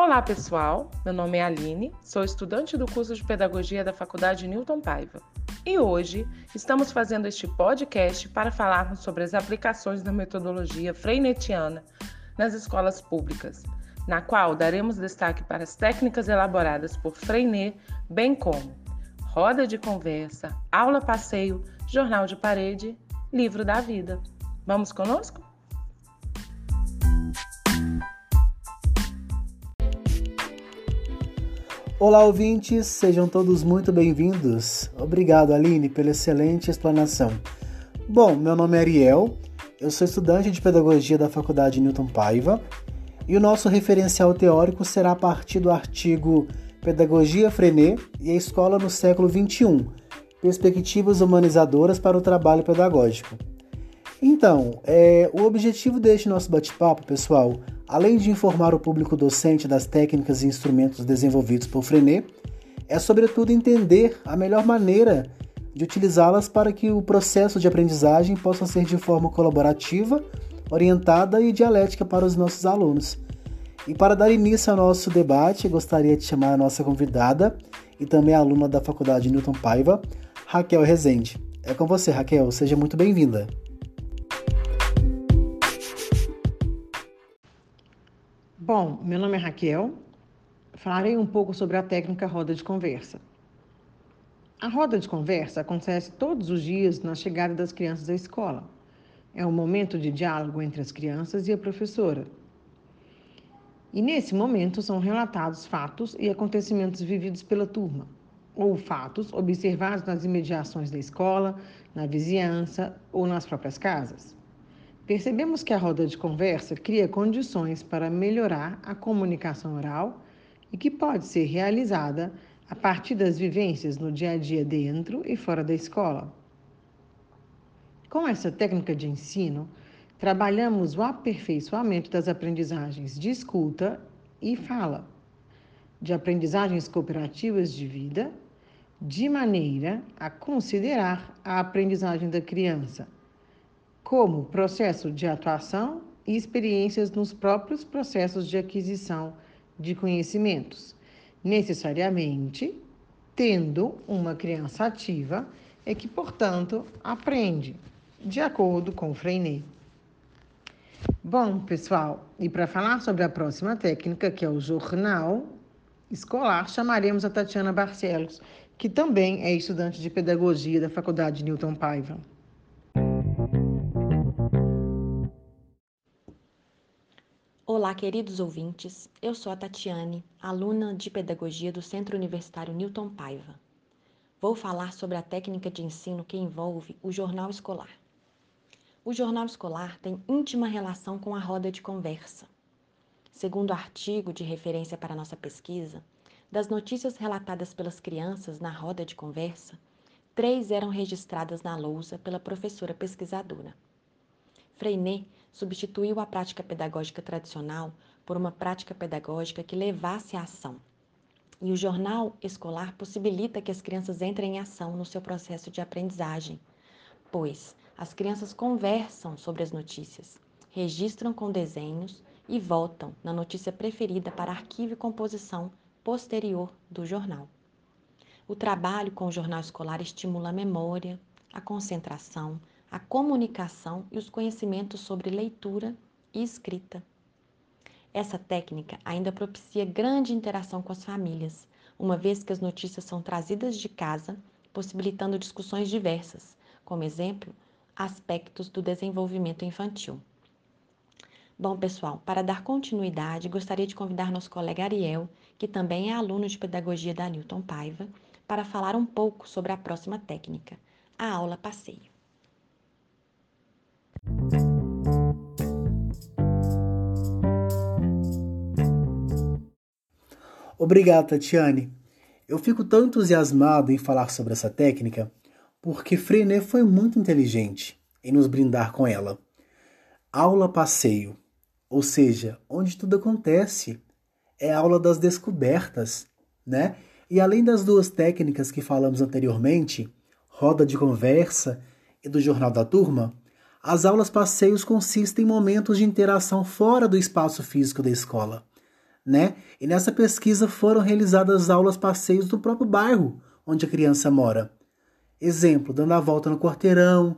Olá, pessoal. Meu nome é Aline, sou estudante do curso de Pedagogia da Faculdade Newton Paiva. E hoje estamos fazendo este podcast para falarmos sobre as aplicações da metodologia freinetiana nas escolas públicas, na qual daremos destaque para as técnicas elaboradas por Freinet, bem como roda de conversa, aula passeio, jornal de parede, livro da vida. Vamos conosco? Olá, ouvintes, sejam todos muito bem-vindos. Obrigado, Aline, pela excelente explanação. Bom, meu nome é Ariel, eu sou estudante de Pedagogia da Faculdade Newton Paiva e o nosso referencial teórico será a partir do artigo Pedagogia Frenet e a Escola no Século XXI Perspectivas Humanizadoras para o Trabalho Pedagógico. Então, é, o objetivo deste nosso bate-papo, pessoal, além de informar o público docente das técnicas e instrumentos desenvolvidos por Frenet, é sobretudo entender a melhor maneira de utilizá-las para que o processo de aprendizagem possa ser de forma colaborativa, orientada e dialética para os nossos alunos. E para dar início ao nosso debate, gostaria de chamar a nossa convidada e também aluna da Faculdade Newton Paiva, Raquel Rezende. É com você, Raquel, seja muito bem-vinda. Bom, meu nome é Raquel. Falarei um pouco sobre a técnica roda de conversa. A roda de conversa acontece todos os dias na chegada das crianças à escola. É um momento de diálogo entre as crianças e a professora. E nesse momento são relatados fatos e acontecimentos vividos pela turma, ou fatos observados nas imediações da escola, na vizinhança ou nas próprias casas. Percebemos que a roda de conversa cria condições para melhorar a comunicação oral e que pode ser realizada a partir das vivências no dia a dia dentro e fora da escola. Com essa técnica de ensino, trabalhamos o aperfeiçoamento das aprendizagens de escuta e fala, de aprendizagens cooperativas de vida, de maneira a considerar a aprendizagem da criança como processo de atuação e experiências nos próprios processos de aquisição de conhecimentos, necessariamente tendo uma criança ativa e que, portanto, aprende, de acordo com Freinet. Bom, pessoal, e para falar sobre a próxima técnica, que é o jornal escolar, chamaremos a Tatiana Barcelos, que também é estudante de pedagogia da Faculdade Newton Paiva. Olá, queridos ouvintes. Eu sou a Tatiane, aluna de Pedagogia do Centro Universitário Newton Paiva. Vou falar sobre a técnica de ensino que envolve o jornal escolar. O jornal escolar tem íntima relação com a roda de conversa. Segundo o artigo de referência para nossa pesquisa, das notícias relatadas pelas crianças na roda de conversa, três eram registradas na lousa pela professora pesquisadora. Freinet substituiu a prática pedagógica tradicional por uma prática pedagógica que levasse à ação. E o jornal escolar possibilita que as crianças entrem em ação no seu processo de aprendizagem, pois as crianças conversam sobre as notícias, registram com desenhos e votam na notícia preferida para arquivo e composição posterior do jornal. O trabalho com o jornal escolar estimula a memória, a concentração, a comunicação e os conhecimentos sobre leitura e escrita. Essa técnica ainda propicia grande interação com as famílias, uma vez que as notícias são trazidas de casa, possibilitando discussões diversas, como exemplo, aspectos do desenvolvimento infantil. Bom, pessoal, para dar continuidade, gostaria de convidar nosso colega Ariel, que também é aluno de pedagogia da Newton Paiva, para falar um pouco sobre a próxima técnica, a aula passeio. Obrigado, Tatiane. Eu fico tão entusiasmado em falar sobre essa técnica porque Freinet foi muito inteligente em nos brindar com ela. Aula passeio, ou seja, onde tudo acontece, é a aula das descobertas, né? E além das duas técnicas que falamos anteriormente, roda de conversa e do jornal da turma, as aulas passeios consistem em momentos de interação fora do espaço físico da escola né? E nessa pesquisa foram realizadas aulas passeios no próprio bairro onde a criança mora. Exemplo, dando a volta no quarteirão,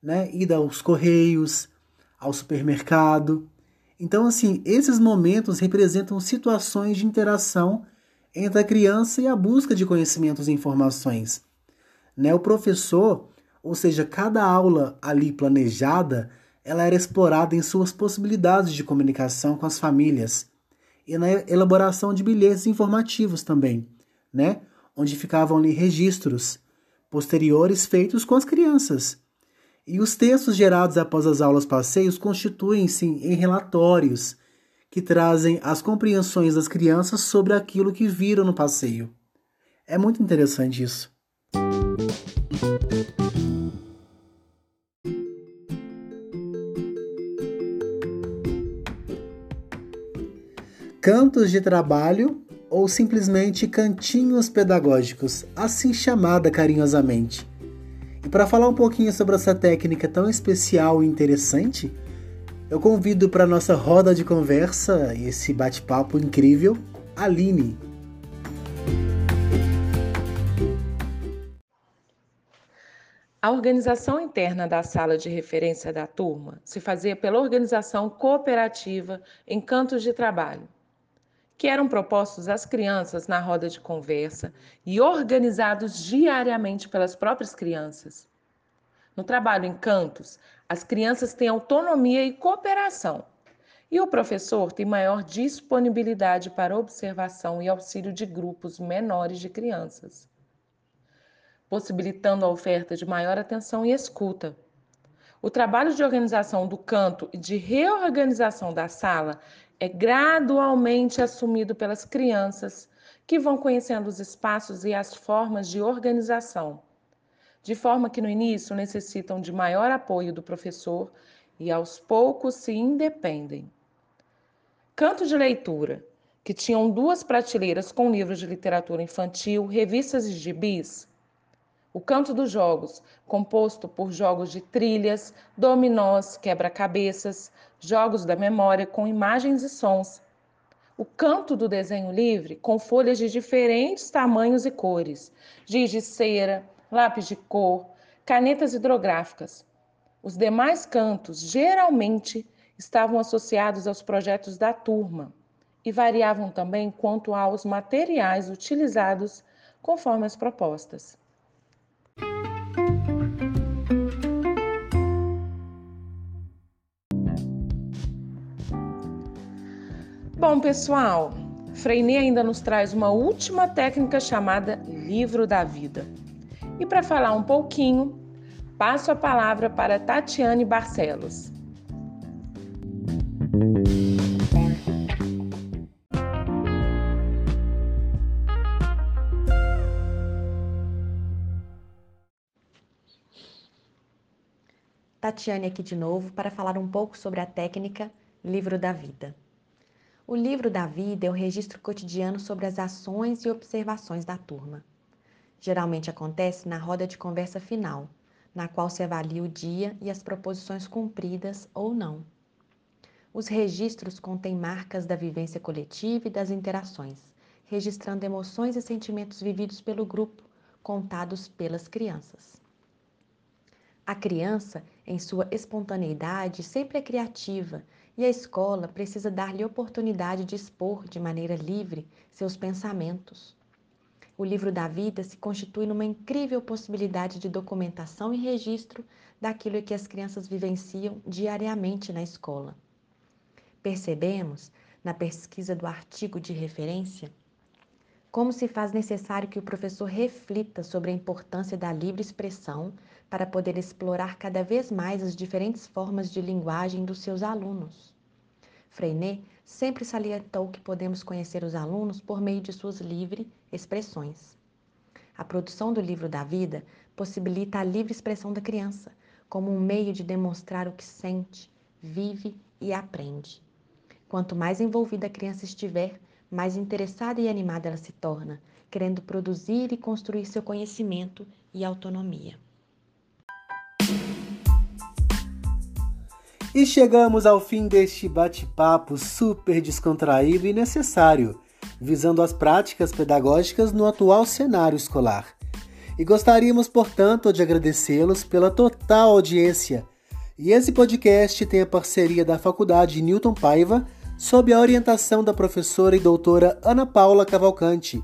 né? Ida aos correios, ao supermercado. Então, assim, esses momentos representam situações de interação entre a criança e a busca de conhecimentos e informações. Né? O professor, ou seja, cada aula ali planejada, ela era explorada em suas possibilidades de comunicação com as famílias e na elaboração de bilhetes informativos também, né? onde ficavam ali registros posteriores feitos com as crianças. E os textos gerados após as aulas passeios constituem-se em relatórios que trazem as compreensões das crianças sobre aquilo que viram no passeio. É muito interessante isso. Cantos de trabalho ou simplesmente cantinhos pedagógicos, assim chamada carinhosamente. E para falar um pouquinho sobre essa técnica tão especial e interessante, eu convido para nossa roda de conversa e esse bate-papo incrível, Aline. A organização interna da sala de referência da turma se fazia pela organização cooperativa em cantos de trabalho, que eram propostos às crianças na roda de conversa e organizados diariamente pelas próprias crianças. No trabalho em cantos, as crianças têm autonomia e cooperação, e o professor tem maior disponibilidade para observação e auxílio de grupos menores de crianças, possibilitando a oferta de maior atenção e escuta. O trabalho de organização do canto e de reorganização da sala é gradualmente assumido pelas crianças que vão conhecendo os espaços e as formas de organização, de forma que no início necessitam de maior apoio do professor e aos poucos se independem. Canto de leitura, que tinham duas prateleiras com livros de literatura infantil, revistas e gibis, o Canto dos Jogos, composto por jogos de trilhas, dominós, quebra-cabeças, jogos da memória com imagens e sons. O Canto do Desenho Livre, com folhas de diferentes tamanhos e cores, giz de cera, lápis de cor, canetas hidrográficas. Os demais cantos, geralmente, estavam associados aos projetos da turma e variavam também quanto aos materiais utilizados conforme as propostas. Bom, pessoal, Freinet ainda nos traz uma última técnica chamada livro da vida. E para falar um pouquinho, passo a palavra para Tatiane Barcelos. Tatiane aqui de novo para falar um pouco sobre a técnica Livro da Vida. O livro da vida é o registro cotidiano sobre as ações e observações da turma. Geralmente acontece na roda de conversa final, na qual se avalia o dia e as proposições cumpridas ou não. Os registros contêm marcas da vivência coletiva e das interações, registrando emoções e sentimentos vividos pelo grupo, contados pelas crianças. A criança, em sua espontaneidade, sempre é criativa e a escola precisa dar-lhe oportunidade de expor de maneira livre seus pensamentos. O livro da vida se constitui numa incrível possibilidade de documentação e registro daquilo que as crianças vivenciam diariamente na escola. Percebemos, na pesquisa do artigo de referência, como se faz necessário que o professor reflita sobre a importância da livre expressão para poder explorar cada vez mais as diferentes formas de linguagem dos seus alunos. Freinet sempre salientou que podemos conhecer os alunos por meio de suas livres expressões. A produção do livro da vida possibilita a livre expressão da criança, como um meio de demonstrar o que sente, vive e aprende. Quanto mais envolvida a criança estiver, mais interessada e animada ela se torna, querendo produzir e construir seu conhecimento e autonomia. E chegamos ao fim deste bate-papo super descontraído e necessário, visando as práticas pedagógicas no atual cenário escolar. E gostaríamos, portanto, de agradecê-los pela total audiência. E esse podcast tem a parceria da Faculdade Newton Paiva, sob a orientação da professora e doutora Ana Paula Cavalcante.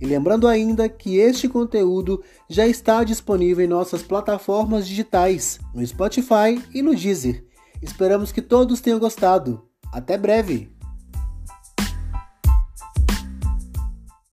E lembrando ainda que este conteúdo já está disponível em nossas plataformas digitais, no Spotify e no Deezer. Esperamos que todos tenham gostado. Até breve!